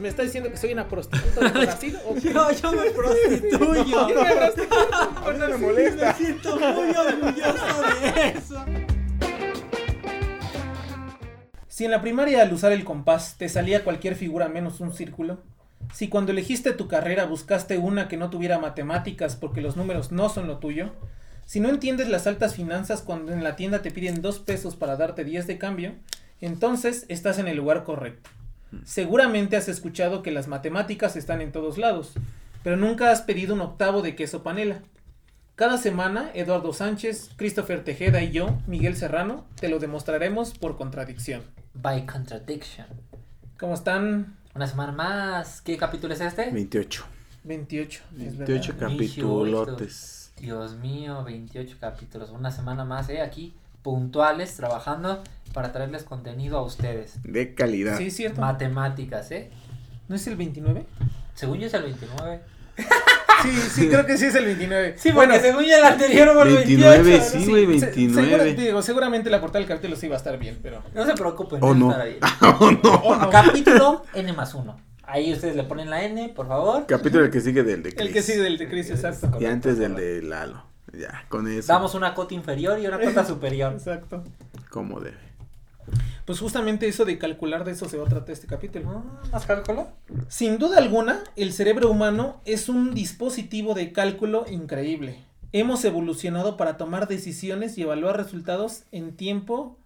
¿Me está diciendo que soy una prostituta de Brasil? ¿O qué? Yo, yo me prostituyo. Yo me prostituyo. No me molesta. Me siento muy orgulloso de eso. Si en la primaria al usar el compás te salía cualquier figura menos un círculo, si cuando elegiste tu carrera buscaste una que no tuviera matemáticas porque los números no son lo tuyo, si no entiendes las altas finanzas cuando en la tienda te piden dos pesos para darte 10 de cambio, entonces estás en el lugar correcto. Seguramente has escuchado que las matemáticas están en todos lados, pero nunca has pedido un octavo de queso panela. Cada semana, Eduardo Sánchez, Christopher Tejeda y yo, Miguel Serrano, te lo demostraremos por contradicción. By contradiction. ¿Cómo están? Una semana más. ¿Qué capítulo es este? 28. 28. es 28 verdad. capitulotes. Dios mío, 28 capítulos. Una semana más, ¿eh? Aquí, puntuales, trabajando para traerles contenido a ustedes. De calidad. Sí, cierto. Matemáticas, ¿eh? ¿No es el 29? Según yo es el 29. Sí, sí, creo que sí es el 29. Sí, bueno, según yo el anterior fue el 29, 28. sí, ¿no? güey, Se- 29. segura- digo, seguramente la portada del capítulo sí va a estar bien, pero. No se preocupen, Oh, no. estar ahí. Oh, no. Oh, no. Capítulo N más 1. Ahí ustedes le ponen la N, por favor. Capítulo el que sigue del de El Chris. que sigue del de Chris, exacto. Y antes del de Lalo. Ya, con eso. Damos una cota inferior y una cota superior. Exacto. Como debe. Pues justamente eso de calcular, de eso se va a tratar este capítulo. Ah, ¿Más cálculo? Sin duda alguna, el cerebro humano es un dispositivo de cálculo increíble. Hemos evolucionado para tomar decisiones y evaluar resultados en tiempo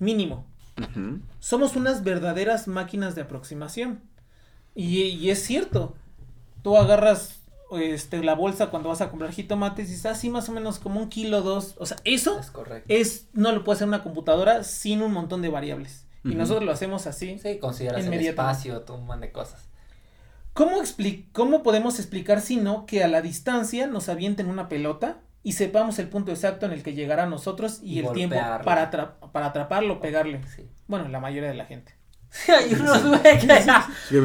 mínimo. Somos unas verdaderas máquinas de aproximación. Y, y es cierto. Tú agarras este, la bolsa cuando vas a comprar jitomates y dices así más o menos como un kilo dos. O sea, eso Es correcto. es no lo puede hacer una computadora sin un montón de variables. Y nosotros lo hacemos así. Sí, consideras el espacio, todo un montón de cosas. ¿Cómo, expli- ¿Cómo podemos explicar si no que a la distancia nos avienten una pelota y sepamos el punto exacto en el que llegará a nosotros y, Y el tiempo para, atra- para atraparlo, pegarle? Sí. Bueno, la mayoría de la gente. Hay unos güey que,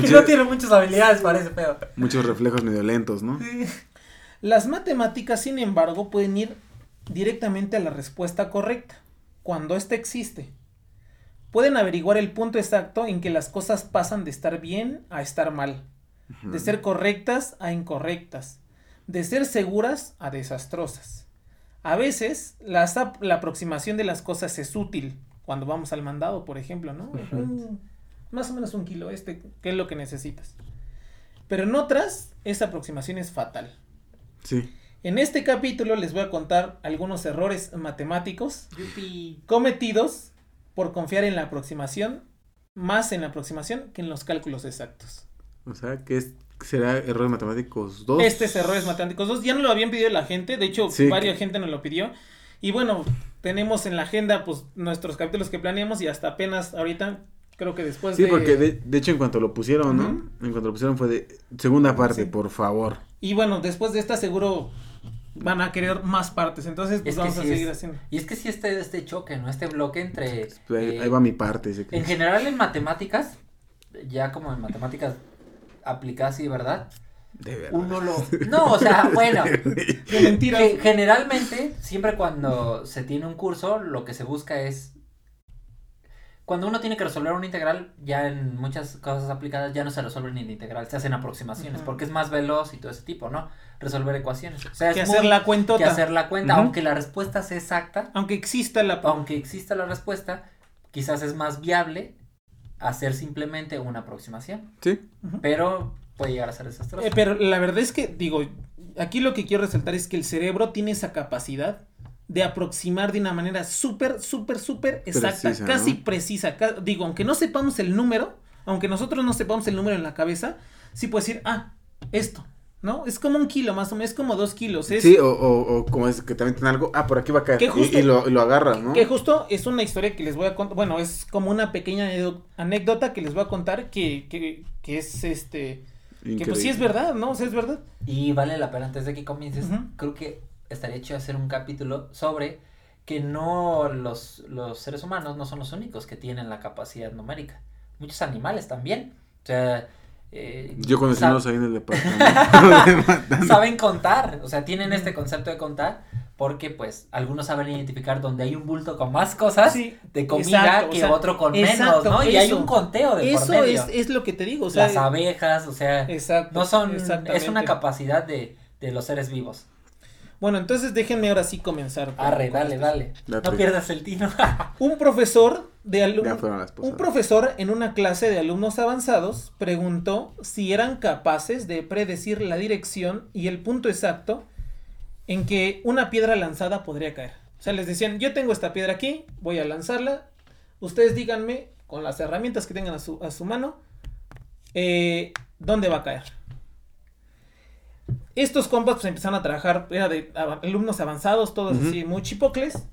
Sí, no tienen muchas habilidades para ese pedo. Muchos reflejos medio lentos, ¿no? Las matemáticas, sin embargo, pueden ir directamente a la respuesta correcta, cuando ésta existe. Pueden averiguar el punto exacto en que las cosas pasan de estar bien a estar mal, de ser correctas a incorrectas, de ser seguras a desastrosas. A veces, ap- la aproximación de las cosas es útil, cuando vamos al mandado, por ejemplo, ¿no? Un- más o menos un kilo, este, ¿qué es lo que necesitas? Pero en otras, esa aproximación es fatal. Sí. En este capítulo les voy a contar algunos errores matemáticos Yupi. cometidos por confiar en la aproximación, más en la aproximación que en los cálculos exactos. O sea, que es, será errores matemáticos 2. Este es errores matemáticos 2, ya no lo habían pedido la gente, de hecho, Sí. varias gente nos lo pidió. Y bueno, tenemos en la agenda pues nuestros capítulos que planeamos y hasta apenas ahorita, creo que después Sí, de... porque de, de hecho en cuanto lo pusieron, ¿no? En cuanto lo pusieron fue de segunda parte, Sí. por favor. Y bueno, después de esta seguro van a querer más partes, entonces pues Es vamos a sí seguir es- haciendo. Y es que sí este, este choque, ¿no? Este bloque entre... Pues Ahí, eh, ahí va mi parte. En general en matemáticas, ya como en matemáticas aplicadas y verdad, De verdad. uno lo... No, o sea, bueno, De mentiras. que generalmente, siempre cuando se tiene un curso, lo que se busca es... Cuando uno tiene que resolver una integral, ya en muchas cosas aplicadas ya no se resuelve ni la integral, se hacen aproximaciones, porque es más veloz y todo ese tipo, ¿no? Resolver ecuaciones. O sea, que hacer la cuentota. que hacer la cuenta, aunque la respuesta sea exacta, Aunque exista la... aunque exista la respuesta, quizás es más viable hacer simplemente una aproximación, Sí. pero puede llegar a ser desastroso. Eh, pero la verdad es que, digo, aquí lo que quiero resaltar es que el cerebro tiene esa capacidad de aproximar de una manera súper, súper, súper exacta, Precisa, casi ¿no? precisa. ca- digo, aunque no sepamos el número, aunque nosotros no sepamos el número en la cabeza, sí puedes decir, ah, esto, ¿no? Es como un kilo más o menos, es como dos kilos. Es, Sí, o, o, o como es que te meten algo, ah, por aquí va a caer. Que y- justo- y, lo, y lo agarras, ¿no? Que justo es una historia que les voy a contar, bueno, es como una pequeña anécdota que les voy a contar que, que, que es este... Que pues sí es verdad, ¿no? O sea, es verdad. Y vale la pena, antes de que comiences, creo que estaría chido hacer un capítulo sobre que no los, los seres humanos no son los únicos que tienen la capacidad numérica. Muchos animales también. O sea, eh, Yo conocí unos ahí en el departamento. saben contar, o sea, tienen este concepto de contar porque pues algunos saben identificar donde hay un bulto con más cosas Sí, de comida exacto, o que sea, otro con exacto, menos, ¿no? Y hay un conteo de por Eso medio. es, es lo que te digo, o sea, Las abejas, o sea, exacto. no son, es una capacidad de, de los seres vivos. Bueno, entonces déjenme ahora sí comenzar. Arre, con dale, esto. dale. No pierdas el tino. Un profesor de alumnos. Un profesor en una clase de alumnos avanzados preguntó si eran capaces de predecir la dirección y el punto exacto en que una piedra lanzada podría caer. O sea, les decían, yo tengo esta piedra aquí, voy a lanzarla, ustedes díganme con las herramientas que tengan a su, a su mano, eh, dónde va a caer. Estos compas pues empezaron a trabajar, era de a- alumnos avanzados, todos así muy chipocles,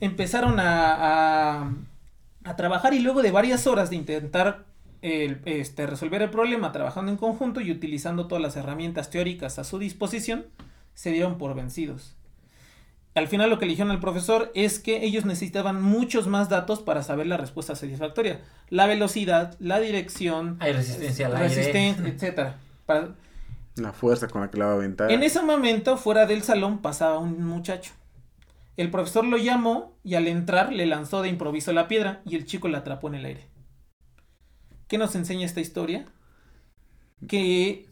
empezaron a, a, a trabajar y luego de varias horas de intentar el- este, resolver el problema trabajando en conjunto y utilizando todas las herramientas teóricas a su disposición, se dieron por vencidos. Al final lo que le dijeron al profesor es que ellos necesitaban muchos más datos para saber la respuesta satisfactoria. La velocidad, la dirección, Hay resistencia al aire. etcétera. Para- La fuerza con la que la va a aventar. en ese momento, fuera del salón, pasaba un muchacho. El profesor lo llamó y al entrar le lanzó de improviso la piedra y el chico la atrapó en el aire. ¿Qué nos enseña esta historia? Que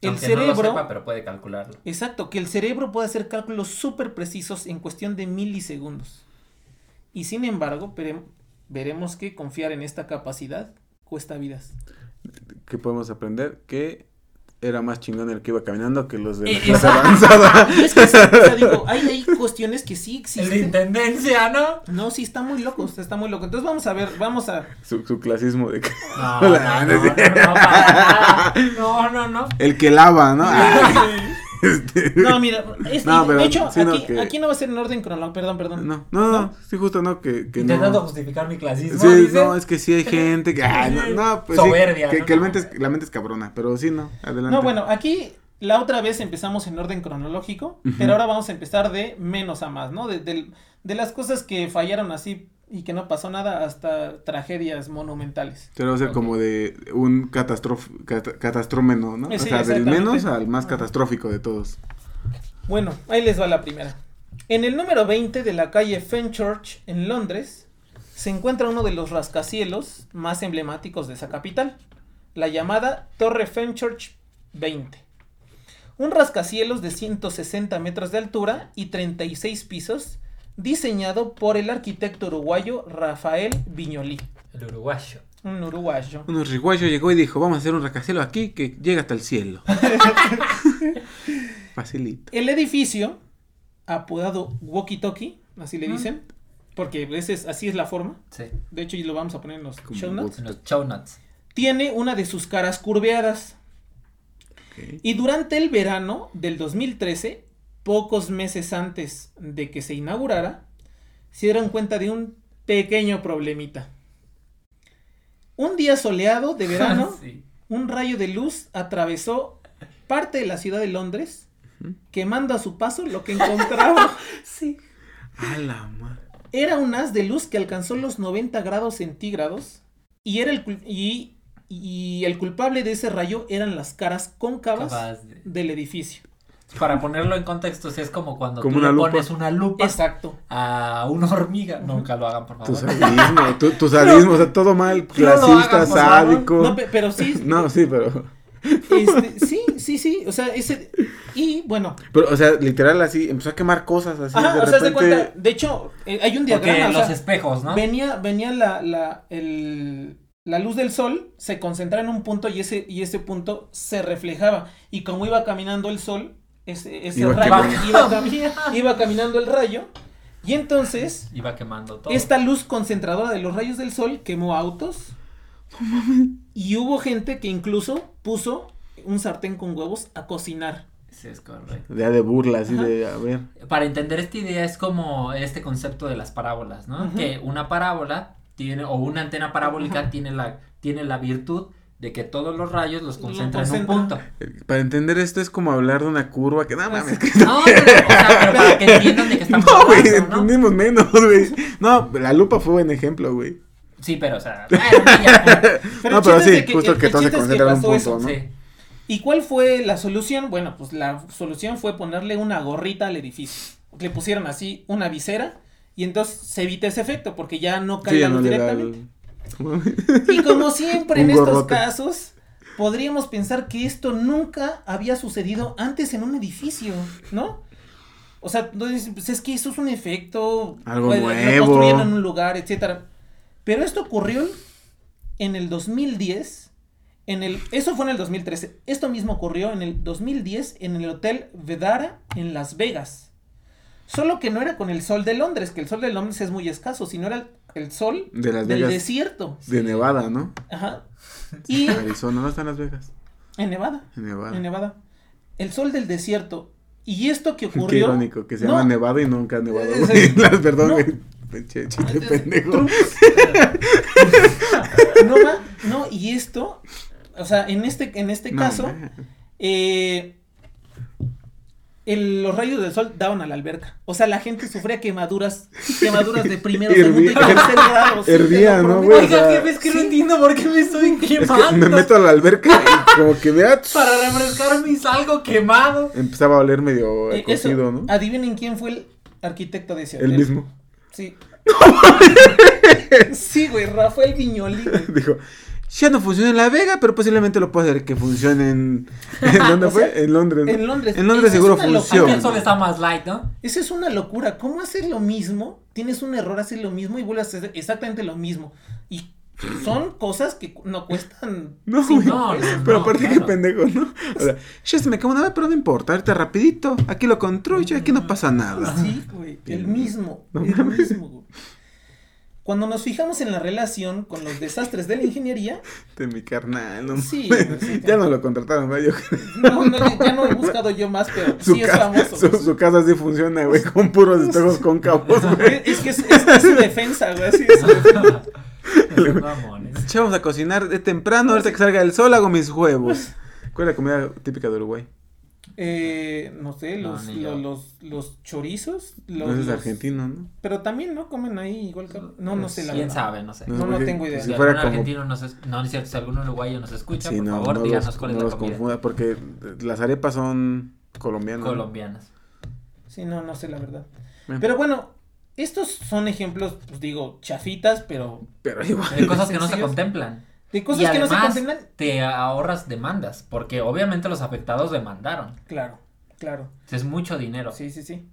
el Aunque no lo cerebro... sepa, pero puede calcularlo. Exacto, que el cerebro puede hacer cálculos súper precisos en cuestión de milisegundos. Y sin embargo, verem- veremos que confiar en esta capacidad cuesta vidas. ¿Qué podemos aprender? Que era más chingón el que iba caminando que los de la Eh, clase avanzada. Y es que, o sea, digo, hay, hay cuestiones que sí El de existen. intendencia, ¿no? No, sí, está muy loco, está muy loco. Entonces vamos a ver, vamos a... Su, su clasismo de No, no, no, no, no. No, no, no. el que lava, ¿no? Ah, este, No, mira, es- No, pero de hecho, sí, no, aquí, que- aquí no va a ser en orden cronológico, perdón, perdón. no, no, no, ¿No? sí, justo no, que, que Intentando no. justificar mi clasismo. Sí, dice. no, es que sí hay gente que. ah, no, no, pues sí, Soberbia, que, ¿no? que el mente es- la mente es cabrona, pero sí, no, adelante. No, bueno, aquí la otra vez empezamos en orden cronológico, pero ahora vamos a empezar de menos a más, ¿no? De, las cosas que fallaron así y que no pasó nada hasta tragedias monumentales. Pero va a ser como de un catástrofe, cat- catastrómeno, ¿no? Eh, o sea, del menos al más catastrófico de todos. Bueno, ahí les va la primera. En el número 20 de la calle Fenchurch en Londres se encuentra uno de los rascacielos más emblemáticos de esa capital, la llamada Torre Fenchurch 20. Un rascacielos de 160 metros de altura y 36 pisos, diseñado por el arquitecto uruguayo Rafael Viñolí, El uruguayo. un uruguayo. Un uruguayo llegó y dijo, vamos a hacer un rascacielos aquí que llega hasta el cielo. Facilito. El edificio, apodado Walkie Talkie, así le dicen, porque ese es, así es la forma, Sí. de hecho y lo vamos a poner en los show notes, En los show notes. tiene una de sus caras curveadas. Y durante el verano del 2013, pocos meses antes de que se inaugurara, se dieron cuenta de un pequeño problemita. Un día soleado de verano, Sí. un rayo de luz atravesó parte de la ciudad de Londres, Ujú. quemando a su paso lo que encontraba. Sí. A la madre. Era un haz de luz que alcanzó los 90 grados centígrados y, era el, y, y el culpable de ese rayo eran las caras cóncavas de- del edificio. Para ponerlo en contexto, sí es como cuando Como tú una le lupa. pones una lupa Exacto. a una hormiga. Nunca lo hagan, por Tu favor. sadismo, tu, tu sadismo, o sea, todo mal, No clasista, hagan, sádico. No, pe- pero sí, No, sí, pero, este, sí, sí, sí, o sea, ese, y bueno, pero, o sea, literal así, empezó a quemar cosas así, ajá, de o sea, haz de repente, cuenta, de hecho, eh, hay un Porque diagrama, o los sea, espejos, ¿no? venía, venía la, la, el, la luz del sol, se concentraba en un punto y ese, y ese punto se reflejaba, y como iba caminando el sol, ese, ese Iba rayo iba, cami- iba caminando el rayo, y entonces, Iba quemando todo. esta luz concentradora de los rayos del sol quemó autos, y hubo gente que incluso puso un sartén con huevos a cocinar. Sí, es correcto. ya de burla, así Ajá. de, a ver, Para entender esta idea es como este concepto de las parábolas, ¿no? Que una parábola tiene, o una antena parabólica Ajá. tiene la, tiene la virtud de que todos los rayos los concentra en un punto. Para entender esto es como hablar de una curva que nada Ah, mames. sí. que- No, pero, o sea, pero para que entiendan de qué estamos No, güey, ¿no? entendimos menos, güey. No, la lupa fue buen ejemplo, güey. Sí, pero, o sea, bueno, ya, Pero no, el pero es sí, de justo el- que el todo se chiste es concentra en un punto, eso. ¿no? sí. ¿Y cuál fue la solución? Bueno, pues la solución fue ponerle una gorrita al edificio. Le pusieron así una visera y entonces se evita ese efecto porque ya no cae Sí, la no directamente. el- Y como siempre en estos casos, podríamos pensar que esto nunca había sucedido antes en un edificio, ¿no? O sea, pues es que eso es un efecto. Algo pues, lo nuevo. construyeron en un lugar, etcétera. Pero esto ocurrió en el 2010. En el, eso fue en el 2013. Esto mismo ocurrió en el 2010 en el Hotel Vedara en Las Vegas. Solo que no era con el sol de Londres, que el sol de Londres es muy escaso, sino era el, el sol De Las del Vegas. desierto. De Nevada, ¿no? Ajá. Y Arizona, ¿no están Las Vegas? en Nevada, En Nevada. en Nevada. El sol del desierto. Y esto que Qué ocurrió. irónico, que se No. llama Nevada y nunca ha nevado. Güey. sí. Las- Perdón, No. güey. Pinche chiste pendejo. No va, no, y esto, o sea, en este, en este No, caso, man. eh, el- los rayos del sol daban a la alberca. O sea, la gente sufría quemaduras, quemaduras de primero, segundo y tercer grado. Hervía, ¿no, güey? Oiga, sea, es que no sí. entiendo por qué me estoy Es que quemando. me meto a la alberca y como que me Para refrescarme y salgo quemado. Empezaba a oler medio Eh, eso, cocido, ¿no? Adivinen quién fue el arquitecto de ese El hotel. mismo. Sí. sí, güey, Rafael Viñoli. Dijo, ya no funciona en La Vega, pero posiblemente lo puedo hacer que funcione en... ¿En dónde sea, fue? En Londres. ¿no? en Londres. En Londres seguro funciona. el sol está más light, ¿no? Esa es una locura. ¿Cómo haces lo mismo? Tienes un error, haces lo mismo y vuelves a hacer exactamente lo mismo. Y son cosas que no cuestan. No, no, Pero no, aparte claro. que pendejo, ¿no? O sea, ya se me acabó una vez, pero no importa, ahorita rapidito, aquí lo construyo, aquí no pasa nada. Sí, güey. El mismo. No el mismo, güey. Cuando nos fijamos en la relación con los desastres de la ingeniería, De mi carnal, no Sí, güey, sí, Ya no lo contrataron, ¿no? Yo- no, no, ya no he buscado yo más, pero su, sí es famoso. su, güey. su casa sí funciona, güey, con puros espejos cóncavos, güey. Es que es, es- es su defensa, güey. así es. Vamos a cocinar de temprano, ahorita que salga el sol hago mis huevos. ¿Cuál es la comida típica de Uruguay? Eh, no sé, No, los, lo- yo. los, los chorizos. Los, No es los- argentino, ¿no? Pero también, ¿no? Comen ahí igual que... No, no sé la ¿Quién verdad. sabe? No sé. No, No, no tengo idea. Si Si fuera algún como... argentino nos es... No, no es cierto, si algún uruguayo nos escucha, Sí, por no, favor, no díganos los, cuál es no la los comida. confunda, porque las arepas son colombianas. ¿no? Colombianas. Sí, no, no sé la verdad. Bueno. Pero bueno, estos son ejemplos, pues digo, chafitas, pero Pero igual. De cosas que no se contemplan. De cosas y que no se además contemplan. te ahorras demandas, porque obviamente los afectados demandaron. Claro, claro. Es mucho dinero. Sí, sí, sí.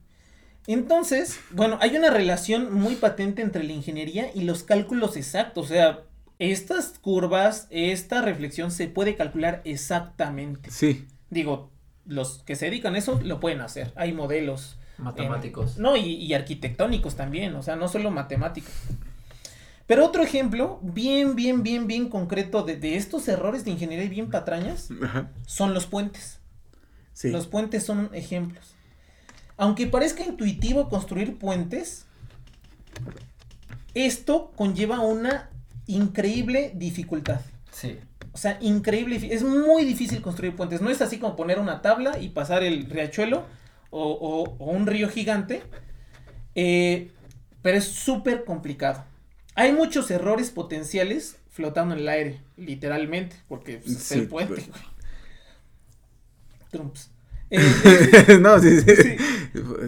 Entonces, bueno, hay una relación muy patente entre la ingeniería y los cálculos exactos. O sea, estas curvas, esta reflexión se puede calcular exactamente. Sí. Digo, los que se dedican a eso lo pueden hacer. Hay modelos. Matemáticos. Eh, no, y, y arquitectónicos también, o sea, no solo matemáticos. Pero otro ejemplo, bien, bien, bien, bien concreto de, de estos errores de ingeniería y bien patrañas, Ajá. son los puentes. Sí. Los puentes son ejemplos. Aunque parezca intuitivo construir puentes, esto conlleva una increíble dificultad. Sí. O sea, increíble. Es muy difícil construir puentes. No es así como poner una tabla y pasar el riachuelo o, o- o un río gigante. eh, pero es súper complicado. Hay muchos errores potenciales flotando en el aire, literalmente, porque pues, es Sí, el puente. pues. güey. Trumps. Eh, no, sí, sí. Sí.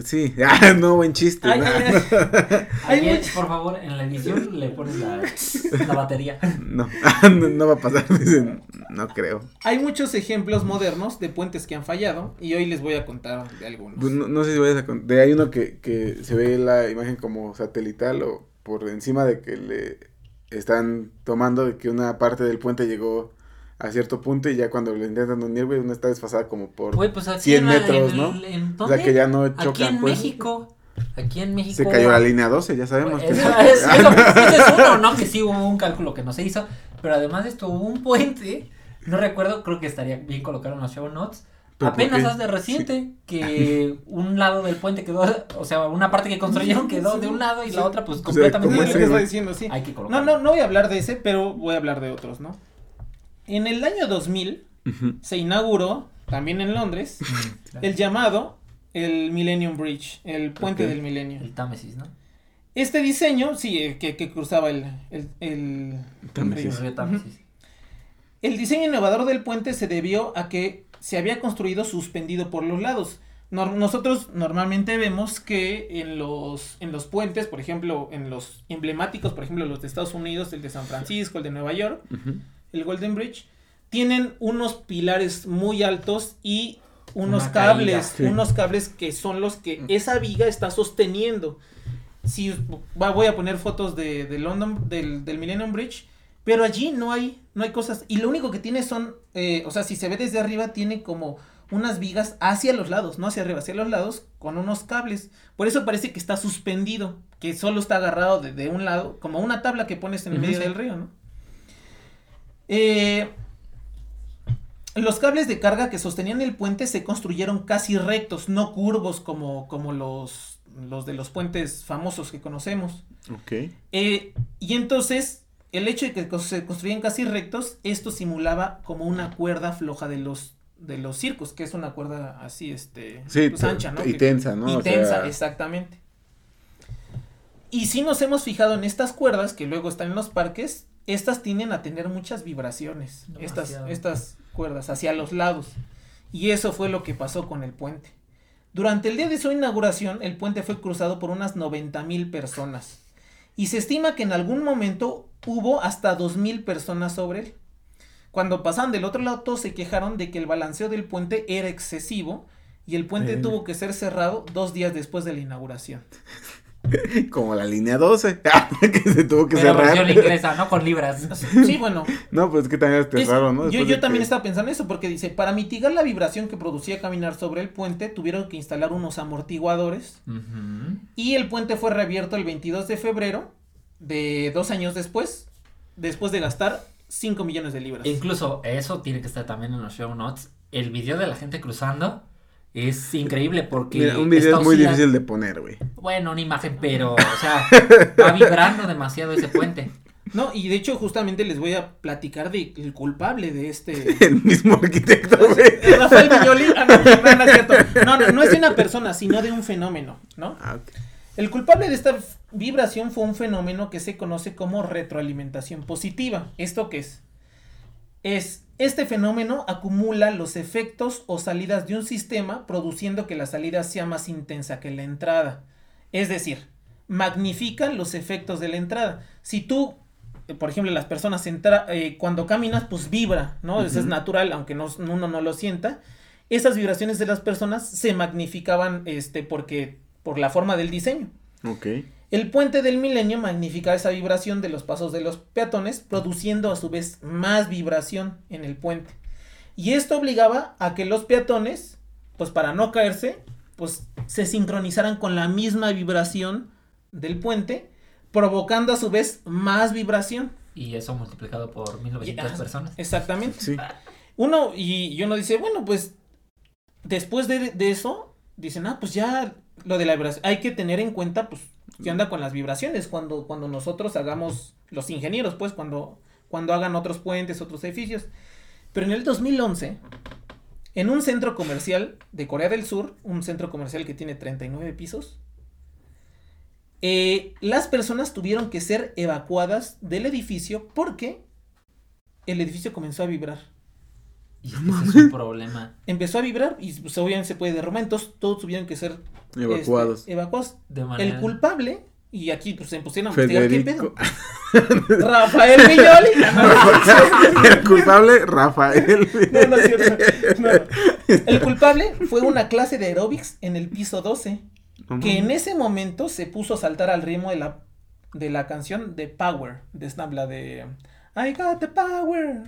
Sí. Ah, no, buen chiste. no. much- por favor, en la edición le pones la, la batería. No, no, no va a pasar. dicen. No creo. hay muchos ejemplos modernos de puentes que han fallado y hoy les voy a contar de algunos. Pues no, no sé si vayas a con- De hay uno que, que se ve la imagen como satelital o por encima de que le están tomando de que una parte del puente llegó a cierto punto y ya cuando lo intentan unir, güey, una está desfasada como por... Güey, pues aquí 100 en, la- metros, en ¿no? ¿en o sea que ya no chocan, Aquí en pues. México. Aquí en México. Se cayó la línea 12, ya sabemos. Pues, que- eso, es, eso- ese es uno, ¿no? Que sí hubo un cálculo que no se hizo. Pero además de esto hubo un puente. No recuerdo, creo que estaría bien colocar en los show notes. ¿Pero por Apenas de reciente que un lado del puente quedó, o sea, una parte que construyeron quedó de un lado y la otra pues sea, completamente que güey. diciendo, sí. Hay que No, no, no voy a hablar de ese, pero voy a hablar de otros, ¿no? En el año 2000 Ujú. se inauguró, también en Londres, el llamado el Millennium Bridge, el puente del milenio. El Támesis, ¿no? Este diseño, sí, eh, que, que cruzaba el, el, el- Támesis. El diseño innovador del puente se debió a que se había construido suspendido por los lados. Nor- nosotros normalmente vemos que en los, en los puentes, por ejemplo, en los emblemáticos, por ejemplo, los de Estados Unidos, el de San Francisco, el de Nueva York, el Golden Bridge, tienen unos pilares muy altos y unos Una cables, caída. Sí. unos cables que son los que esa viga está sosteniendo. Si va- voy a poner fotos de, de London, del, del Millennium Bridge, pero allí no hay, no hay cosas. Y lo único que tiene son, eh, o sea, si se ve desde arriba, tiene como unas vigas hacia los lados, no hacia arriba, hacia los lados, con unos cables. Por eso parece que está suspendido, que solo está agarrado de, de un lado, como una tabla que pones en el medio del río, ¿no? Eh, los cables de carga que sostenían el puente se construyeron casi rectos, no curvos como, como los, los de los puentes famosos que conocemos. Ok. Eh, y entonces, el hecho de que se construían casi rectos, esto simulaba como una cuerda floja de los, de los circos, que es una cuerda así, este, Sí, pues, ancha, ¿no? y Que- tensa, ¿no? y O tensa, sea- exactamente. Y si nos hemos fijado en estas cuerdas que luego están en los parques, estas tienden a tener muchas vibraciones, estas, estas cuerdas hacia los lados. Y eso fue lo que pasó con el puente. Durante el día de su inauguración, el puente fue cruzado por unas 90 mil personas. Y se estima que en algún momento hubo hasta 2 mil personas sobre él. Cuando pasaban del otro lado, todos se quejaron de que el balanceo del puente era excesivo y el puente Eh. tuvo que ser cerrado dos días después de la inauguración. Como la línea 12, que se tuvo que Pero cerrar. versión inglesa, no con libras. Sí, bueno. No, pues es que también es es- raro, ¿no? yo Después yo también que- estaba pensando eso porque dice, para mitigar la vibración que producía caminar sobre el puente, tuvieron que instalar unos amortiguadores y el puente fue reabierto el 22 de febrero de dos años después, después de gastar 5 millones de libras. Incluso eso tiene que estar también en los show notes. El video de la gente cruzando es increíble porque. Mira, un video es muy oscilando- difícil de poner, güey. Bueno, una imagen, pero, o sea, va vibrando demasiado ese puente. No, y de hecho justamente les voy a platicar de el culpable de este... El mismo arquitecto, güey. Rafael Viñoli. Ah, no, no, no es cierto. No, no, no es de una persona, sino de un fenómeno, ¿no? Ah. El culpable de esta vibración fue un fenómeno que se conoce como retroalimentación positiva. ¿Esto qué es? Es, este fenómeno acumula los efectos o salidas de un sistema produciendo que la salida sea más intensa que la entrada. Es decir, magnifica los efectos de la entrada. Si tú, eh, por ejemplo, las personas entra, eh, cuando caminas, pues vibra, ¿no? Eso es natural, aunque no, uno no lo sienta. Esas vibraciones de las personas se magnificaban este, porque, por la forma del diseño. Ok. El puente del milenio magnificaba esa vibración de los pasos de los peatones, produciendo a su vez más vibración en el puente. Y esto obligaba a que los peatones, pues para no caerse, pues se sincronizaran con la misma vibración del puente, provocando a su vez más vibración. Y eso multiplicado por 1900 Y- ah, personas. Exactamente. Sí. Uno, y, y uno dice, bueno, pues después de, de eso, dicen, ah, pues ya lo de la vibración, hay que tener en cuenta, pues, qué onda con las vibraciones cuando, cuando nosotros hagamos, los ingenieros, pues, cuando, cuando hagan otros puentes, otros edificios. Pero en el 2011, en un centro comercial de Corea del Sur, un centro comercial que tiene 39 pisos, eh, las personas tuvieron que ser evacuadas del edificio porque el edificio comenzó a vibrar Y ese es un problema. empezó a vibrar y pues, obviamente se puede derrumbar, entonces todos tuvieron que ser Evacuados. este, evacuados. De manera. El culpable, y aquí pues se pusieron a investigar qué Federico. pedo. Rafael Villoli. El culpable, Rafael. no, no es cierto. No. El culpable fue una clase de aeróbics en el piso 12, No que en ese momento se puso a saltar al ritmo de la, de la canción de Power, de Snap, la de I got the power.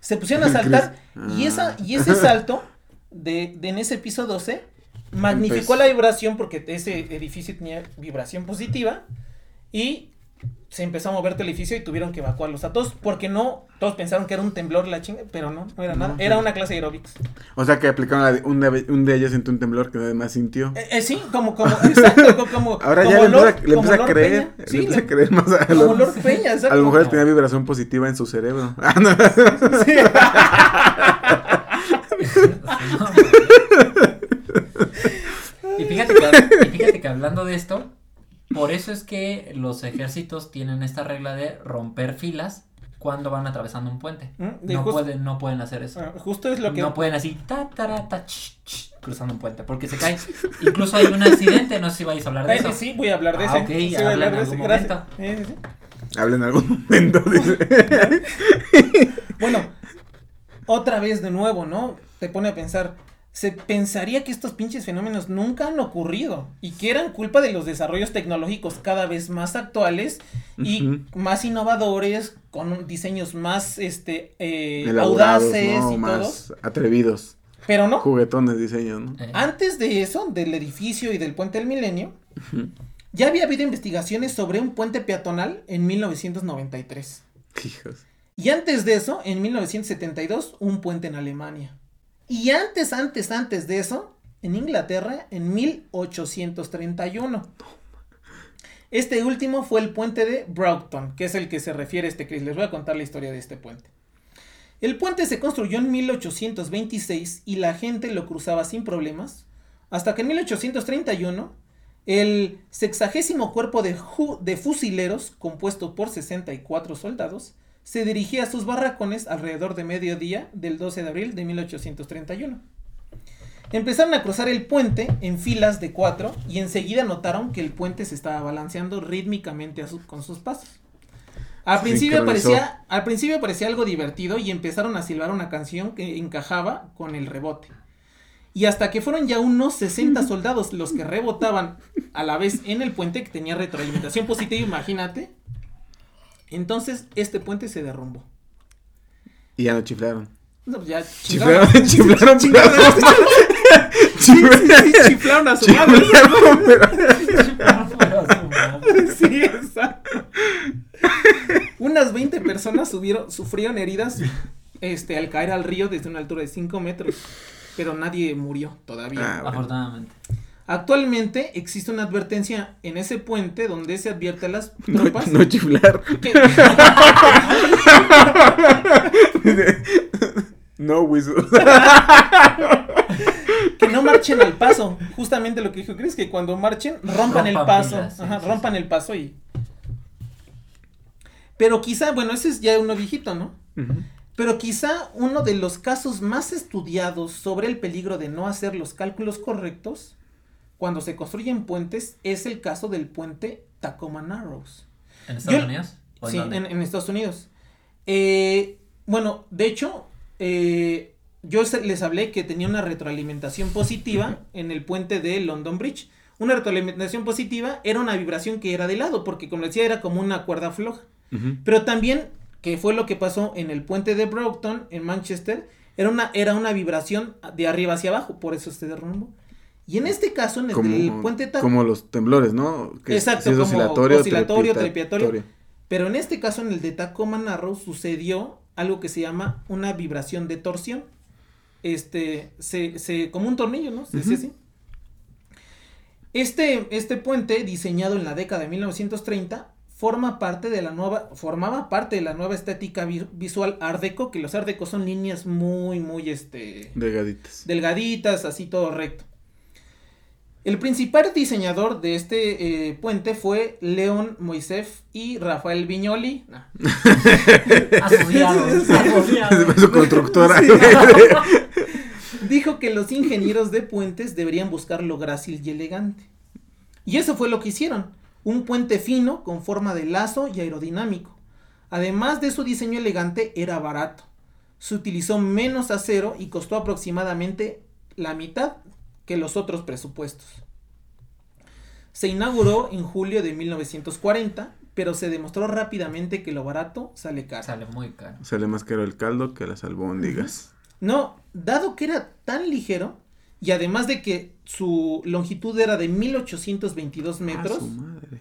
Se pusieron a saltar y esa Ah. y ese salto de, de en ese piso 12 magnificó la vibración porque ese edificio tenía vibración positiva y se empezó a mover el edificio y tuvieron que evacuarlos a todos, porque no, todos pensaron que era un temblor la chinga, pero no, no era No, nada, sí. era una clase de aerobics. O sea que aplicaron la de, un, de, un de ellos sintió un temblor que nadie más sintió. Eh, eh, sí, como, como, exacto, co- como, Ahora como ya le Lord- empieza, le como empieza a Lord creer. Peña. le Sí, empieza a creer más a como Lord- Peña, exacto. A lo mejor tenía vibración positiva en su cerebro. Ah, no. Sí. Y fíjate, que, y fíjate que hablando de esto, por eso es que los ejércitos tienen esta regla de romper filas cuando van atravesando un puente. Mm, No justo- pueden, no pueden hacer eso. Ah, Justo es lo que... No pueden así, ta, tara, ta, ch, ch, cruzando un puente, porque se cae. Incluso hay un accidente, no sé si vais a hablar de Eh, eso. sí, voy a hablar de Ah, ese. ok, sí, voy a habla hablar en ese. algún momento. Eh, sí. Habla en algún momento. Bueno, otra vez de nuevo, ¿no? Te pone a pensar, se pensaría que estos pinches fenómenos nunca han ocurrido y que eran culpa de los desarrollos tecnológicos cada vez más actuales y más innovadores, con diseños más este eh, audaces ¿no? y Más atrevidos. todo. Pero no, Juguetones diseños, ¿no? Eh, antes de eso, del edificio y del puente del milenio, ya había habido investigaciones sobre un puente peatonal en 1993. Hijos. Y antes de eso, en 1972, un puente en Alemania. Y antes, antes, antes de eso, en Inglaterra, en 1831. Este último fue el puente de Broughton, que es el que se refiere este Chris. Les voy a contar la historia de este puente. El puente se construyó en 1826 y la gente lo cruzaba sin problemas, hasta que en 1831 el sexagésimo cuerpo de, de fusileros, compuesto por 64 soldados, se dirigía a sus barracones alrededor de mediodía del 12 de abril de 1831. Empezaron a cruzar el puente en filas de cuatro y enseguida notaron que el puente se estaba balanceando rítmicamente a su- con sus pasos. Al principio, parecía, al principio parecía algo divertido y empezaron a silbar una canción que encajaba con el rebote. Y hasta que fueron ya unos 60 soldados los que rebotaban a la vez en el puente que tenía retroalimentación positiva, imagínate. Entonces este puente se derrumbó. Y ya no chiflaron. No, pues ya Chiflaron, chiflaron, Chingaron, pero- sí, sí, sí, chiflaron a su madre. Chiflaron, a su madre. Sí, exacto. Unas 20 personas subieron, sufrieron heridas este, al caer al río desde una altura de 5 metros. Pero nadie murió todavía. Ah, bueno. Afortunadamente. Actualmente existe una advertencia en ese puente donde se advierte a las No, tropas no chiflar. que, No whistle. que no marchen al paso. Justamente lo que dijo Chris, que cuando marchen rompan el paso. sí, Ajá, sí, rompan sí. el paso y... Pero quizá, bueno, ese es ya uno viejito, ¿no? Pero quizá uno de los casos más estudiados sobre el peligro de no hacer los cálculos correctos cuando se construyen puentes es el caso del puente Tacoma Narrows. ¿En Estados Yo- Unidos? ¿O en Sí, en, en Estados Unidos. Eh, bueno, de hecho, eh, yo les hablé que tenía una retroalimentación positiva en el puente de London Bridge. Una retroalimentación positiva era una vibración que era de lado, porque como decía, era como una cuerda floja. Pero también, que fue lo que pasó en el puente de Broughton, en Manchester, era una, era una vibración de arriba hacia abajo, por eso se derrumbó. Y en este caso, en el, Como, puente Ta- como los temblores, ¿no? Que Exacto, si es como oscilatorio, oscilatorio, trepiatorio. torio. Pero en este caso, en el de Tacoma Narrows, sucedió algo que se llama una vibración de torsión. Este, se, se, como un tornillo, ¿no? Se dice así. Este, este puente, diseñado en la década de 1930, forma parte de la nueva, formaba parte de la nueva estética vi- visual Art Deco, que los Art Deco son líneas muy, muy, este, Delgaditas. delgaditas, así todo recto. El principal diseñador de este eh, puente fue León Moisef y Rafael Viñoli. Nah. Asociados. asociados. Su constructora. Sí. Dijo que los ingenieros de puentes deberían buscar lo grácil y elegante. Y eso fue lo que hicieron. Un puente fino con forma de lazo y aerodinámico. Además de su diseño elegante, era barato. Se utilizó menos acero y costó aproximadamente la mitad que los otros presupuestos. Se inauguró en julio de 1940, pero se demostró rápidamente que lo barato sale caro. Sale muy caro. Sale más caro el caldo que las albóndigas. No, dado que era tan ligero, y además de que su longitud era de 1822 Ah, metros, su madre.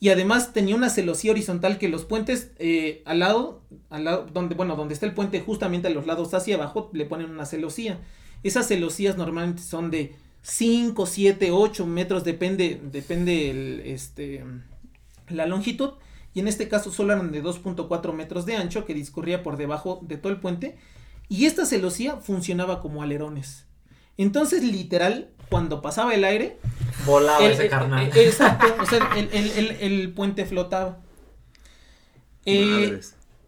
y además tenía una celosía horizontal que los puentes eh, al lado, al lado, donde, bueno, donde está el puente justamente a los lados hacia abajo, le ponen una celosía. Esas celosías normalmente son de 5, 7, 8 metros, depende, depende el, este, la longitud. Y en este caso solo eran de 2.4 metros de ancho que discurría por debajo de todo el puente. Y esta celosía funcionaba como alerones. Entonces, literal, cuando pasaba el aire, Volaba el- ese el- carnal. el- exacto, o sea, el, el- el- el puente flotaba. Eh.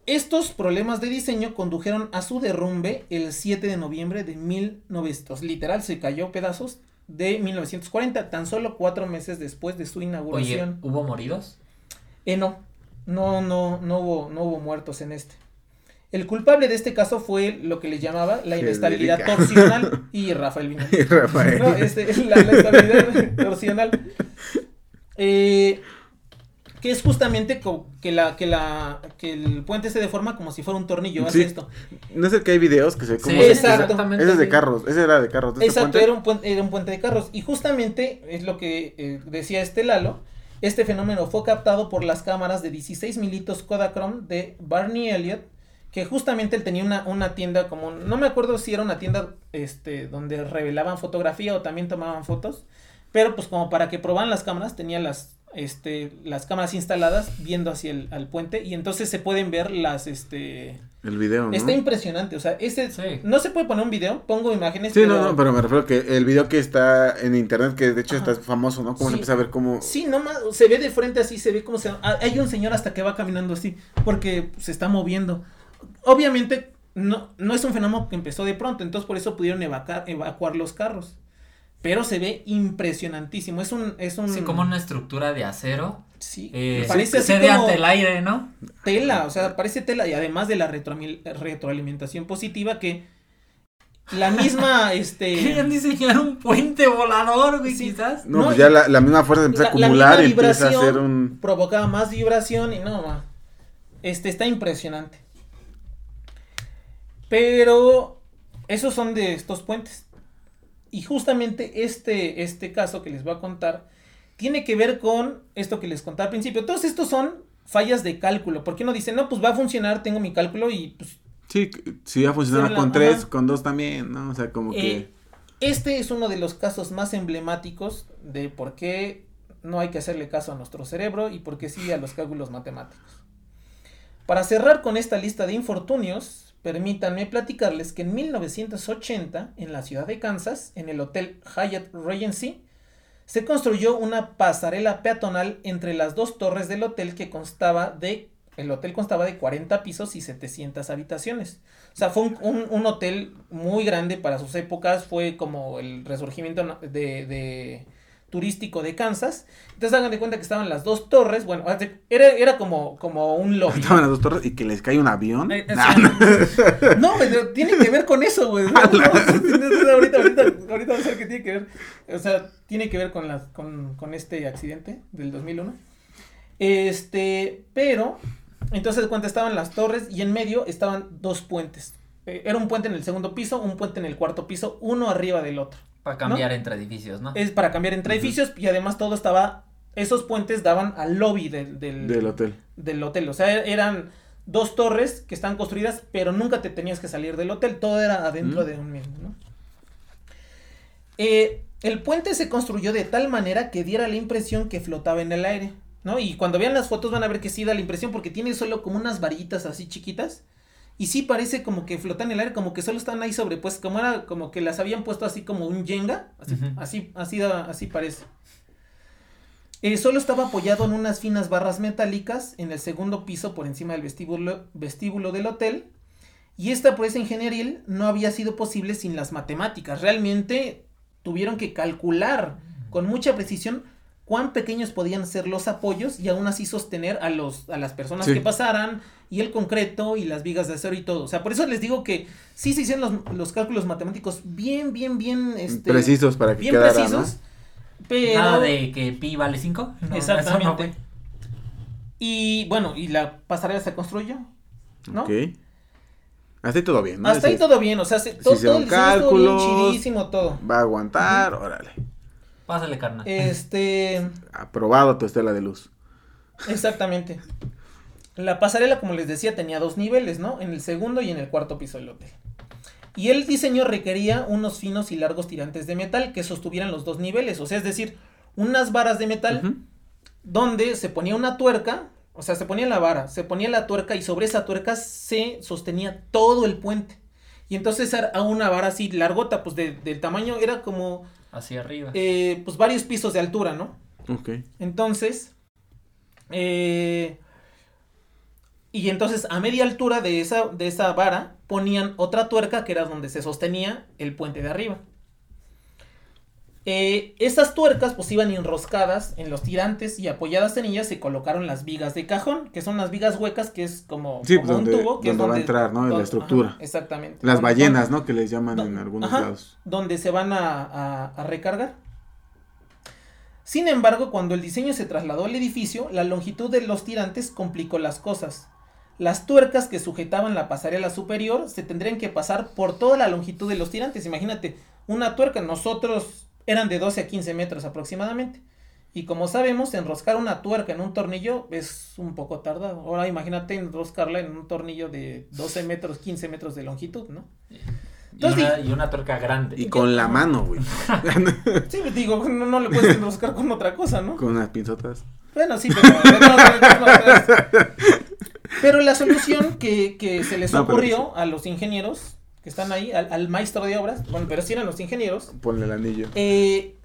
Estos problemas de diseño condujeron a su derrumbe el 7 de noviembre de 1900. Literal, se cayó pedazos de 1940, tan solo cuatro meses después de su Oye, inauguración. ¿hubo moridos? Eh, no, no, no, no hubo, no hubo muertos en este. El culpable de este caso fue lo que le llamaba la inestabilidad Federica. torsional y Rafael Vino. Y Rafael. No, este, la, la estabilidad torsional. Eh, que es justamente que la, que la, que el puente se deforma como si fuera un tornillo. Hace Sí. esto. ¿No es el que hay videos que se como Sí, se-. Ese es de carros, ese era de carros. ¿de este Exacto, era un, puente, era un puente de carros. Y justamente es lo que eh, decía este Lalo. Este fenómeno fue captado por las cámaras de 16 militos Kodachrome de Barney Elliott. Que justamente él tenía una, una tienda como. No me acuerdo si era una tienda este, donde revelaban fotografía o también tomaban fotos. Pero pues como para que probaran las cámaras, tenía las, este, las cámaras instaladas viendo hacia el al puente. Y entonces se pueden ver las, este, El video, ¿no? Está impresionante, o sea, ese Sí. no se puede poner un video, pongo imágenes. Sí, no, no, pero me refiero que el video que está en internet, que de hecho Ajá. está famoso, ¿no? Como Sí. se empieza a ver cómo... Sí, nomás se ve de frente así, se ve como se ah, hay un señor hasta que va caminando así porque se está moviendo. Obviamente no no es un fenómeno que empezó de pronto, entonces por eso pudieron evacuar, evacuar los carros. Pero se ve impresionantísimo, es un es un Sí, como una estructura de acero. sí, Eh, parece así cede como ante el aire, ¿no? tela, o sea, parece tela y además de la retroalimentación positiva que la misma este Querían diseñar un puente volador, güey, Sí. quizás. No, No, pues ya la, la misma fuerza empieza a la- la acumular y empieza a hacer un... provocaba más vibración y no, ma, este está impresionante. Pero esos son de estos puentes. Y justamente este, este caso que les voy a contar tiene que ver con esto que les conté al principio. Todos estos son fallas de cálculo. Porque uno dice, no, pues va a funcionar, tengo mi cálculo y pues Sí, si ya funcionaba con tres, ajá. con dos también, ¿no? O sea, como Eh, que... este es uno de los casos más emblemáticos de por qué no hay que hacerle caso a nuestro cerebro y por qué sí a los cálculos matemáticos. Para cerrar con esta lista de infortunios, permítanme platicarles que en 1980, en la ciudad de Kansas, en el Hotel Hyatt Regency, se construyó una pasarela peatonal entre las dos torres del hotel que constaba de el hotel constaba de 40 pisos y 700 habitaciones. O sea, fue un, un- hotel muy grande para sus épocas, fue como el resurgimiento de turístico de Kansas. Entonces hagan de cuenta que estaban las dos torres, bueno, era, era como, como un lobby. Estaban las dos torres y que les cae un avión. Eh, Nah, sí. No, pero tiene que ver con eso, güey. No, no, ahorita, ahorita, ahorita vamos a ver qué tiene que ver. O sea, tiene que ver con, las, con, con este accidente del 2001. Este, pero, entonces cuenta estaban las torres y en medio estaban dos puentes. Eh, Era un puente en el segundo piso, un puente en el cuarto piso, uno arriba del otro. Para cambiar entre edificios, ¿no? Es para cambiar entre edificios y además todo estaba, esos puentes daban al lobby del, del, Del hotel. del hotel. O sea, er- eran dos torres que están construidas, pero nunca te tenías que salir del hotel. Todo era adentro Mm. de un mismo, ¿no? Eh, el puente se construyó de tal manera que diera la impresión que flotaba en el aire, ¿no? Y cuando vean las fotos van a ver que sí da la impresión porque tiene solo como unas varillitas así chiquitas. Y sí parece como que flotan en el aire, como que solo están ahí sobre, pues como era como que las habían puesto así como un yenga, así, así, así parece. Eh, solo estaba apoyado en unas finas barras metálicas en el segundo piso por encima del vestíbulo, vestíbulo del hotel. Y esta proeza ingenieril no había sido posible sin las matemáticas. Realmente tuvieron que calcular con mucha precisión cuán pequeños podían ser los apoyos y aún así sostener a los a las personas Sí. que pasaran y el concreto y las vigas de acero y todo. O sea, por eso les digo que sí se hicieron los, los cálculos matemáticos bien, bien, bien este, Precisos para que bien quedara, precisos. Pero Nada de que pi vale 5. Exactamente. Y bueno, y la pasarela se construyó. ¿no? Ok. Hasta ahí todo bien, ¿no? Hasta ahí todo bien, o sea, se- todo, todo el bien cálculos. chidísimo todo. Va a aguantar, órale. Pásale, carnal. Este, Aprobado tu estela de luz. Exactamente. La pasarela, como les decía, tenía dos niveles, ¿no? En el segundo y en el cuarto piso del hotel. Y el diseño requería unos finos y largos tirantes de metal que sostuvieran los dos niveles, o sea, es decir, unas varas de metal donde se ponía una tuerca, o sea, se ponía la vara, se ponía la tuerca y sobre esa tuerca se sostenía todo el puente. Y entonces era una vara así largota, pues de- del tamaño, era como, Hacia arriba. eh, pues varios pisos de altura, ¿no? Ok. Entonces, eh, y entonces a media altura de esa, de esa vara ponían otra tuerca que era donde se sostenía el puente de arriba. Eh, estas tuercas pues iban enroscadas en los tirantes y apoyadas en ellas se colocaron las vigas de cajón, que son las vigas huecas, que es como, Sí, como pues, un donde- tubo. Que es donde va a entrar, ¿no? En la donde- estructura. ajá, exactamente. Las Donde ballenas, ¿no? Que les llaman en algunos ajá. lados. donde se van a, a- a recargar. Sin embargo, cuando el diseño se trasladó al edificio, la longitud de los tirantes complicó las cosas. Las tuercas que sujetaban la pasarela superior se tendrían que pasar por toda la longitud de los tirantes. Imagínate, una tuerca, nosotros eran de 12 a 15 metros aproximadamente. Y como sabemos, enroscar una tuerca en un tornillo es un poco tardado. Ahora imagínate enroscarla en un tornillo de 12 metros, 15 metros de longitud, ¿no? Y una, y una tuerca grande. Y con la mano, güey. Sí, digo, no, no le puedes enroscar con otra cosa, ¿no? con unas pinzotas. Bueno, sí, pero... no, no, no, no, pero la solución que, que se les ocurrió a los ingenieros que están ahí, al, al maestro de obras, bueno, pero sí eran los ingenieros, Ponle el anillo. eh,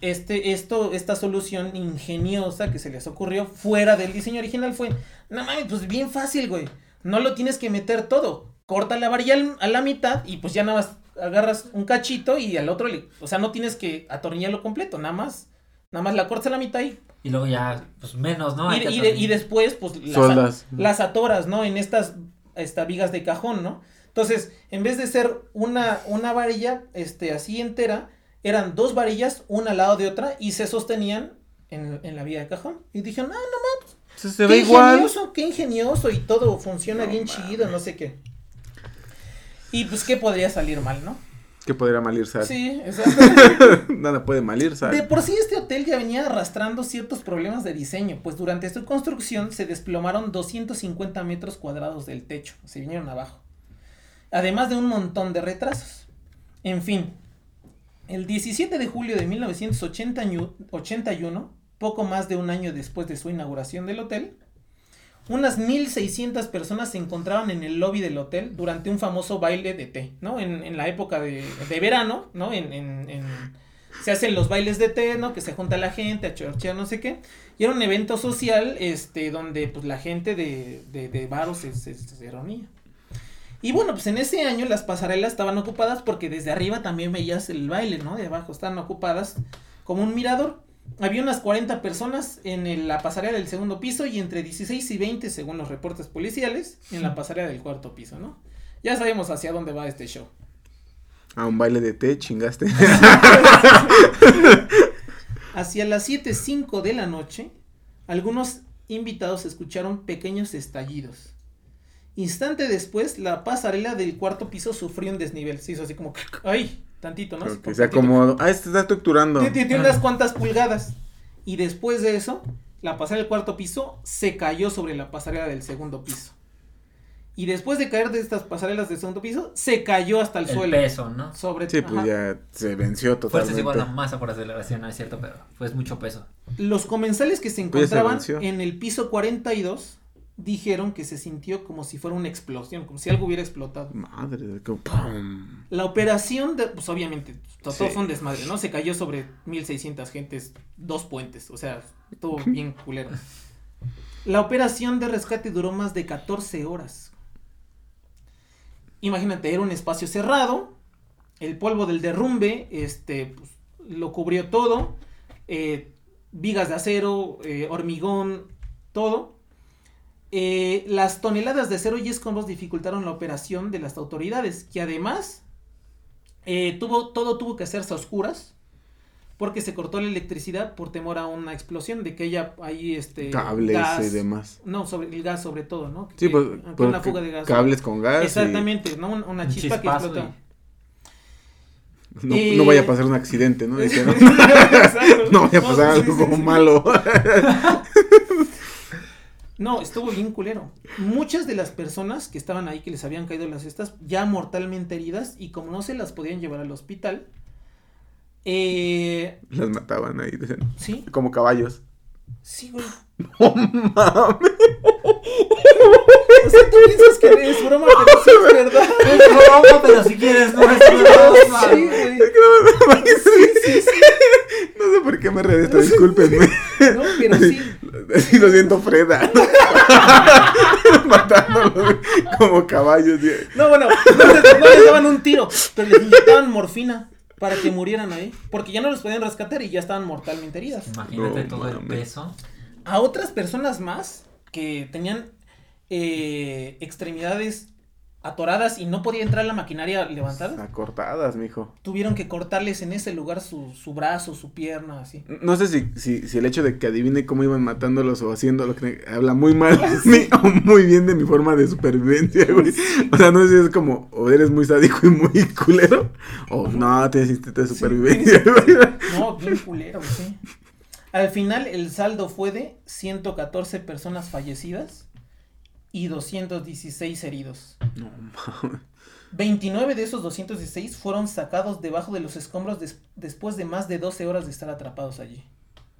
este, esto, esta solución ingeniosa que se les ocurrió fuera del diseño original fue, no mames, pues bien fácil, güey, no lo tienes que meter todo, corta la varilla a la mitad y pues ya nada más agarras un cachito y al otro, le, o sea, no tienes que atornillarlo completo, nada más, nada más la cortas a la mitad y Y luego ya, pues menos, ¿no? y, Hay y de- y atornillar. después, pues, las, Soldas. las atoras, ¿no? En estas, esta vigas de cajón, ¿no? Entonces, en vez de ser una, una varilla, este, así entera, eran dos varillas, una al lado de otra, y se sostenían en, en la viga de cajón. Y dijeron, ah, no mames, Se, se qué ve igual. ingenioso, qué ingenioso, y todo funciona No bien mames. chido, no sé qué. Y pues, ¿qué podría salir mal, no? Que podría mal ir sal. Sí, exacto. Nada puede mal ir sal. De por sí este hotel ya venía arrastrando ciertos problemas de diseño, pues durante su construcción se desplomaron 250 metros cuadrados del techo, se vinieron abajo. Además de un montón de retrasos. En fin, el 17 de julio de 1981, poco más de un año después de su inauguración del hotel, unas 1600 personas se encontraban en el lobby del hotel durante un famoso baile de té, ¿no? En, la época de, verano, ¿no? En, se hacen los bailes de té, ¿no? Que se junta la gente a chorchear, no sé qué. Y era un evento social, este, donde pues la gente de, de, se, se reunía. Y bueno, pues en ese año las pasarelas estaban ocupadas porque desde arriba también veías el baile, ¿no? De abajo estaban ocupadas como un mirador. Había unas 40 personas en el- la pasarela del segundo piso y entre 16 y 20, según los reportes policiales, en la pasarela del cuarto piso, ¿no? Ya sabemos hacia dónde va este show. A un baile de té, chingaste. Hacia las 7.05 de la noche, algunos invitados escucharon pequeños estallidos. Instante después, la pasarela del cuarto piso sufrió un desnivel. Se hizo así como, ¡ay! Tantito, ¿no? Que como se acomodó. Ah, este está estructurando. Tiene- Tiene unas cuantas pulgadas. Y después de eso, la pasarela del cuarto piso se cayó sobre la pasarela del segundo piso. Y después de caer de estas pasarelas del segundo piso, se cayó hasta el, El suelo. peso, ¿no? Sobre Sí, pues ajá. ya se venció Fuerza totalmente. es igual a masa por aceleración, no es cierto, pero pues mucho peso. Los comensales que se Pues se encontraban en el piso 42 dijeron que se sintió como si fuera una explosión, como si algo hubiera explotado. Madre, como ¡pum! La operación, de, pues obviamente, todo Sí. fue un desmadre, ¿no? Se cayó sobre 1600 gentes, dos puentes, o sea, estuvo bien culero. La operación de rescate duró más de 14 horas. Imagínate, era un espacio cerrado, el polvo del derrumbe, este, pues, lo cubrió todo, eh, vigas de acero, eh, hormigón, todo. Eh, las toneladas de acero y escombros dificultaron la operación de las autoridades, que además eh, tuvo, todo tuvo que hacerse a oscuras, porque se cortó la electricidad por temor a una explosión, de que haya ahí este Cables gas, y demás. no, sobre el gas sobre todo, ¿no? Sí, Que- pues, que pues, una fuga de gas. cables con gas. y Exactamente, ¿no? Un- Una Un chispa que explota. No, Eh, no vaya a pasar un accidente, ¿no? Dice, ¿no? No vaya a pasar algo sí, sí. malo. No, estuvo bien culero. Muchas de las personas que estaban ahí, que les habían caído las cestas, ya mortalmente heridas, y como no se las podían llevar al hospital, eh, Las mataban ahí, decían, sí, como caballos. sí, güey. ¡No mames! O sea, tú piensas que es broma, pero sí es verdad. Es broma, pero si quieres no es broma. Sí, güey. Sí, sí, sí. No sé por qué me reí esto, discúlpenme. No, pero sí. Sí, lo siento, Freda. Matándolos como caballos. No, bueno, no les, no les daban un tiro, pero les inyectaban morfina para que murieran ahí. Porque ya no los podían rescatar y ya estaban mortalmente heridas. Imagínate No todo el peso. A otras personas más que tenían eh, extremidades atoradas y no podía entrar la maquinaria levantada, Acortadas, mijo. tuvieron que cortarles en ese lugar su, su brazo, su pierna, así. No sé si, si, si el hecho de que adivine cómo iban matándolos o haciendo lo que habla muy mal de mí o muy bien de mi forma de supervivencia, güey. O sea, no sé si es como, o eres muy sádico y muy culero, o no, tienes instinto de supervivencia, güey. No, bien culero, sí. Al final el saldo fue de 114 personas fallecidas y 216 heridos. No, mames. 29 de esos 216 fueron sacados debajo de los escombros des- después de más de 12 horas de estar atrapados allí.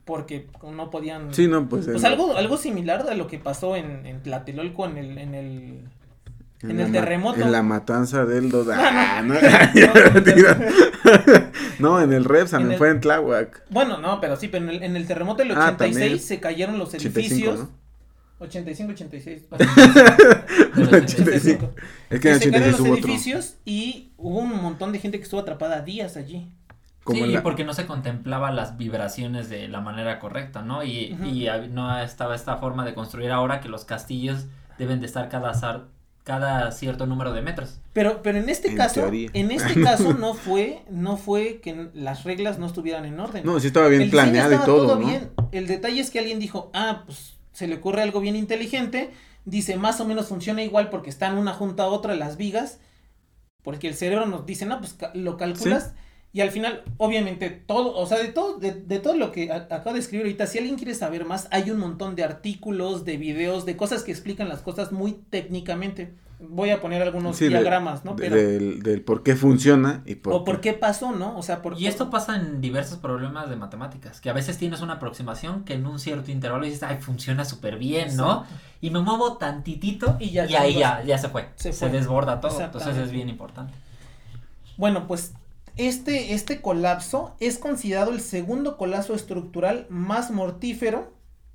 Porque no podían... Sí, no, pues. Pues algo, algo similar a lo que pasó en, en Tlatelolco en el, en el, en el terremoto. En la matanza del Doda. Ah, no, No, ya, no. en el Repsan, En el- fue en Tláhuac. Bueno, no, pero sí, pero en el, en el terremoto del Ah, 86 también. se cayeron los 85, edificios. ¿no? 85, 86. Del 85. Es que en el se cayeron 86 los hubo otro. edificios y hubo un montón de gente que estuvo atrapada días allí. Como sí, la- porque no se contemplaba las vibraciones de la manera correcta, ¿no? Y, y no estaba esta forma de construir ahora que los castillos deben de estar cada, cierto número de metros. Pero, pero en este En caso, teoría. en este caso no fue, no fue que las reglas no estuvieran en orden. No, sí estaba bien El planeado y estaba todo, ¿no? bien. El detalle es que alguien dijo, ah, pues se le ocurre algo bien inteligente. Dice, más o menos funciona igual porque están una junto a otra las vigas. Porque el cerebro nos dice, no, pues ca- lo calculas. Y al final, obviamente, todo, o sea, de todo, de, de todo lo que acabo de escribir ahorita, si alguien quiere saber más, hay un montón de artículos, de videos, de cosas que explican las cosas muy técnicamente. Voy a poner algunos Sí, de- diagramas, ¿no? Pero, del, del por qué funciona y por, o por qué pasó, ¿no? O sea, por Y esto pasa en diversos problemas de matemáticas, que a veces tienes una aproximación que en un cierto intervalo dices, ay, funciona súper bien, ¿no? Exacto. Y me muevo tantitito Y y, ya ahí chingos. ya, ya se fue. Se Se, fue. desborda todo, entonces es bien importante. Bueno, pues este, este colapso es considerado el segundo colapso estructural más mortífero.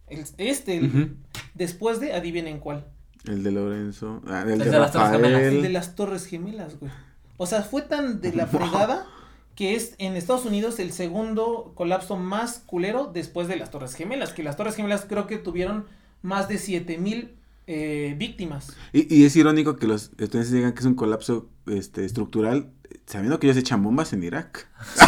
el- este, el- Ujú. después de, adivinen cuál. El de Lorenzo. Ah, el El de, de las Torres Gemelas. Rafael. El de las Torres Gemelas, güey. O sea, fue tan de la fregada que es en Estados Unidos el segundo colapso más culero después de las Torres Gemelas. Que las Torres Gemelas creo que tuvieron más de 7000 mil eh, víctimas. Y, y es irónico que los estudiantes digan que es un colapso este, estructural, sabiendo que ellos echan bombas en Irak.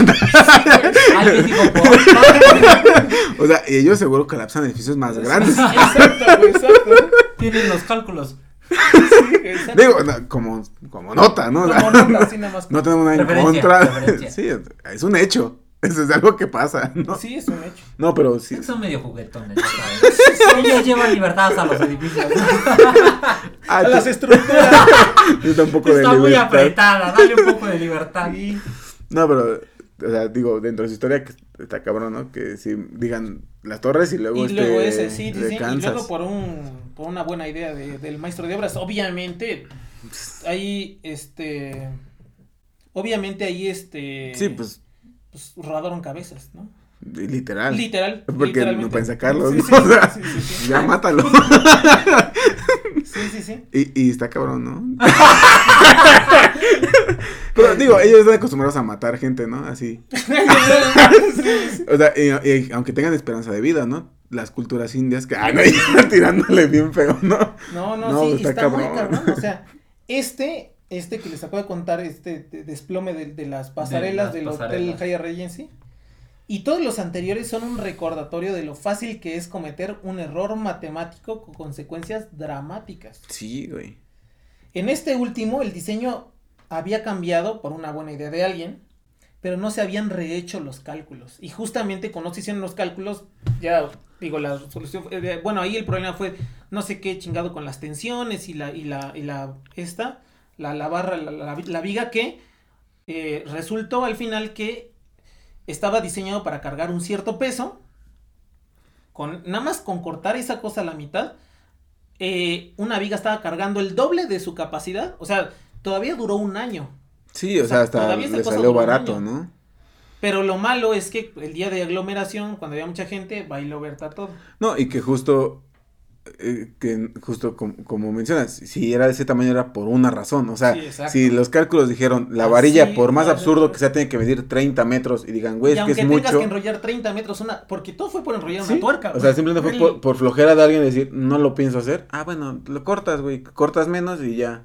O sea, y ellos seguro colapsan edificios más grandes. Exacto, güey, exacto. tienen los cálculos. Sí. Digo, no, como, como nota, ¿no? Como nota, así nada más. no tenemos nada en contra. referencia. Sí, es un hecho. Eso es algo que pasa, ¿no? Sí, es un hecho. No, pero sí. Son medio juguetones, sabes. Ellos llevan libertad a los edificios. Ah, A las estructuras. necesita un poco de Está muy libertad. apretada, dale un poco de libertad. Sí. No, pero, o sea, digo, dentro de su historia que está cabrón, ¿no? Que si digan las torres y luego Y este luego ese, sí, sí, de sí. Y luego por un, por una buena idea de- del maestro de obras. Obviamente, ahí, este, obviamente ahí, este. Sí, pues, pues, rodaron cabezas, ¿no? literal. Literal. Porque no pueden sacarlos, Sí, ¿no? sí, O sea, sí, sí, sí. Ya mátalo. Sí, sí, sí. Y, y está cabrón, ¿no? Pero digo, ellos están acostumbrados a matar gente, ¿no? Así. O sea, y, y aunque tengan esperanza de vida, ¿no? Las culturas indias que, no, ya tirándole bien feo, ¿no? No, no, No, sí, está está, muy cabrón. cabrón. O sea, este, este que les acabo de contar, este de- desplome de, de las pasarelas las del pasarelas. Hotel Hyatt Regency. Y todos los anteriores son un recordatorio de lo fácil que es cometer un error matemático con consecuencias dramáticas. Sí, güey. En este último, el diseño había cambiado por una buena idea de alguien, pero no se habían rehecho los cálculos. Y justamente cuando se hicieron los cálculos, ya digo, la solución, fue- eh, bueno, ahí el problema fue no sé qué chingado con las tensiones y la, y la, y la, esta, la, la barra, la, la, la viga que eh, resultó al final que estaba diseñado para cargar un cierto peso, con, nada más con cortar esa cosa a la mitad, eh, una viga estaba cargando el doble de su capacidad, o sea, todavía duró un año. Sí, o O sea, hasta le salió barato. ¿no? Pero lo malo es que el día de aglomeración, cuando había mucha gente, bailó Berta todo. No, y que justo, eh, que justo com- como mencionas, si era de ese tamaño era por una razón, o sea, Sí, si los cálculos dijeron, la Así, varilla, por más absurdo que sea, tiene que medir 30 metros y digan, güey, y es que aunque es tengas mucho. que enrollar 30 metros, una, porque todo fue por enrollar Sí, una tuerca. O sea, simplemente fue por, por flojera de alguien decir, no lo pienso hacer. Ah, bueno, lo cortas, güey, cortas menos y ya.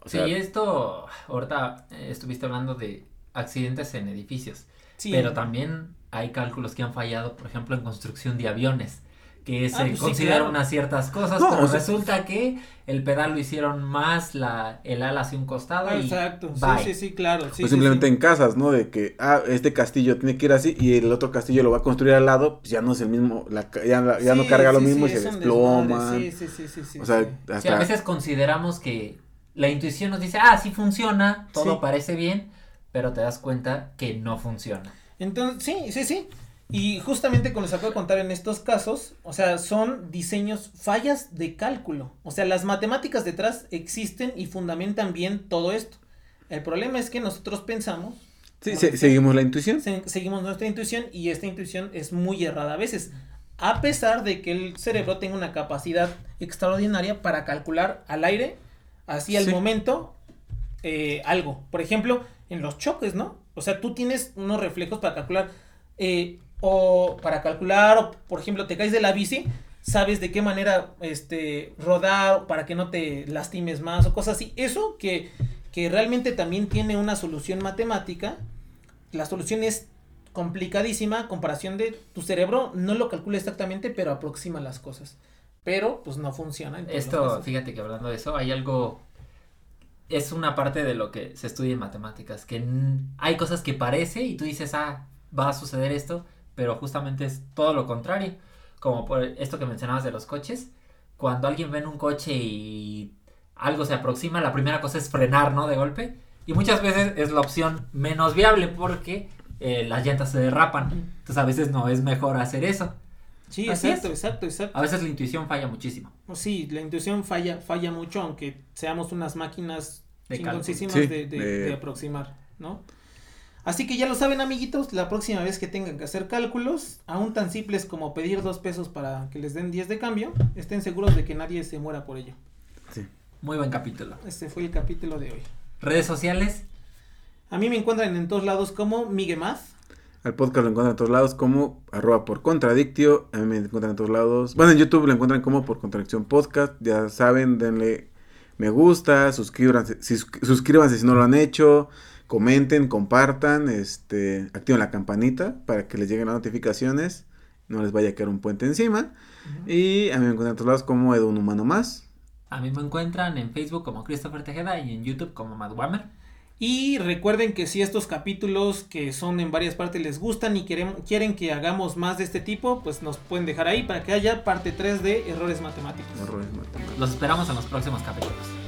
O sea, sí, esto, ahorita eh, estuviste hablando de accidentes en edificios, Sí. pero también hay cálculos que han fallado, por ejemplo, en construcción de aviones, que se Ah, pues sí, consideran claro. unas ciertas cosas, No, pero o sea- resulta que el pedal lo hicieron más la, el ala hacia un costado Ah, y Exacto, sí, bye. sí, sí, claro. sí, o sí, simplemente sí. en casas, ¿no? De que, ah, este castillo tiene que ir así y el otro castillo lo va a construir al lado, pues ya no es el mismo, la, ca- ya, ya no Sí, carga lo mismo sí, y se desploma. Sí, sí, sí, sí, sí, o sea, sí. hasta... Sí, a veces consideramos que la intuición nos dice, ah, sí funciona, todo Sí. parece bien, pero te das cuenta que no funciona. Entonces, sí, sí, sí. Y justamente como les acabo de contar en estos casos, o sea, son diseños, fallas de cálculo. O sea, las matemáticas detrás existen y fundamentan bien todo esto. El problema es que nosotros pensamos, Sí, se- seguimos la intuición. se- seguimos nuestra intuición y esta intuición es muy errada a veces. A pesar de que el cerebro tenga una capacidad extraordinaria para calcular al aire, así al Sí. momento, eh, algo. Por ejemplo, en los choques, ¿no? O sea, tú tienes unos reflejos para calcular, eh, o para calcular, o por ejemplo, te caes de la bici, sabes de qué manera este, rodar para que no te lastimes más o cosas así. Eso que, que realmente también tiene una solución matemática. La solución es complicadísima comparación de tu cerebro no lo calcula exactamente, pero aproxima las cosas. Pero pues no funciona. en Esto, fíjate que hablando de eso, hay algo, es una parte de lo que se estudia en matemáticas, que hay cosas que parece y tú dices, ah, va a suceder esto, pero justamente es todo lo contrario. Como por esto que mencionabas de los coches, cuando alguien ve en un coche y algo se aproxima, la primera cosa es frenar, ¿no? De golpe. Y muchas veces es la opción menos viable porque eh, las llantas se derrapan. Entonces a veces no es mejor hacer eso. Sí, Así exacto, es. exacto, exacto. A veces la intuición falla muchísimo. Sí, la intuición falla, falla mucho, aunque seamos unas máquinas De chingoncísimas cálculo. de, Sí, de- de- de aproximar, ¿no? Así que ya lo saben, amiguitos, la próxima vez que tengan que hacer cálculos, aún tan simples como pedir dos pesos para que les den 10 de cambio, estén seguros de que nadie se muera por ello. Sí. Muy buen capítulo. Este fue el capítulo de hoy. Redes sociales, A mí me encuentran en todos lados como Miguemaz. Al podcast lo encuentran en todos lados como arroba por contradictio. A mí me encuentran en todos lados. Bueno, en YouTube lo encuentran como por contradicción podcast. Ya saben, denle me gusta, suscríbanse, suscríbanse si no lo han hecho, comenten, compartan, este, activen la campanita para que les lleguen las notificaciones, no les vaya a caer un puente encima. Y a mí me encuentran en todos lados como Edu un humano más. a mí me encuentran en Facebook como Christopher Tejeda y en YouTube como Matt Wammer. Y recuerden que si estos capítulos que son en varias partes les gustan y quieren, quieren que hagamos más de este tipo, pues nos pueden dejar ahí para que haya parte 3 de errores matemáticos. Errores matemáticos. Los esperamos en los próximos capítulos.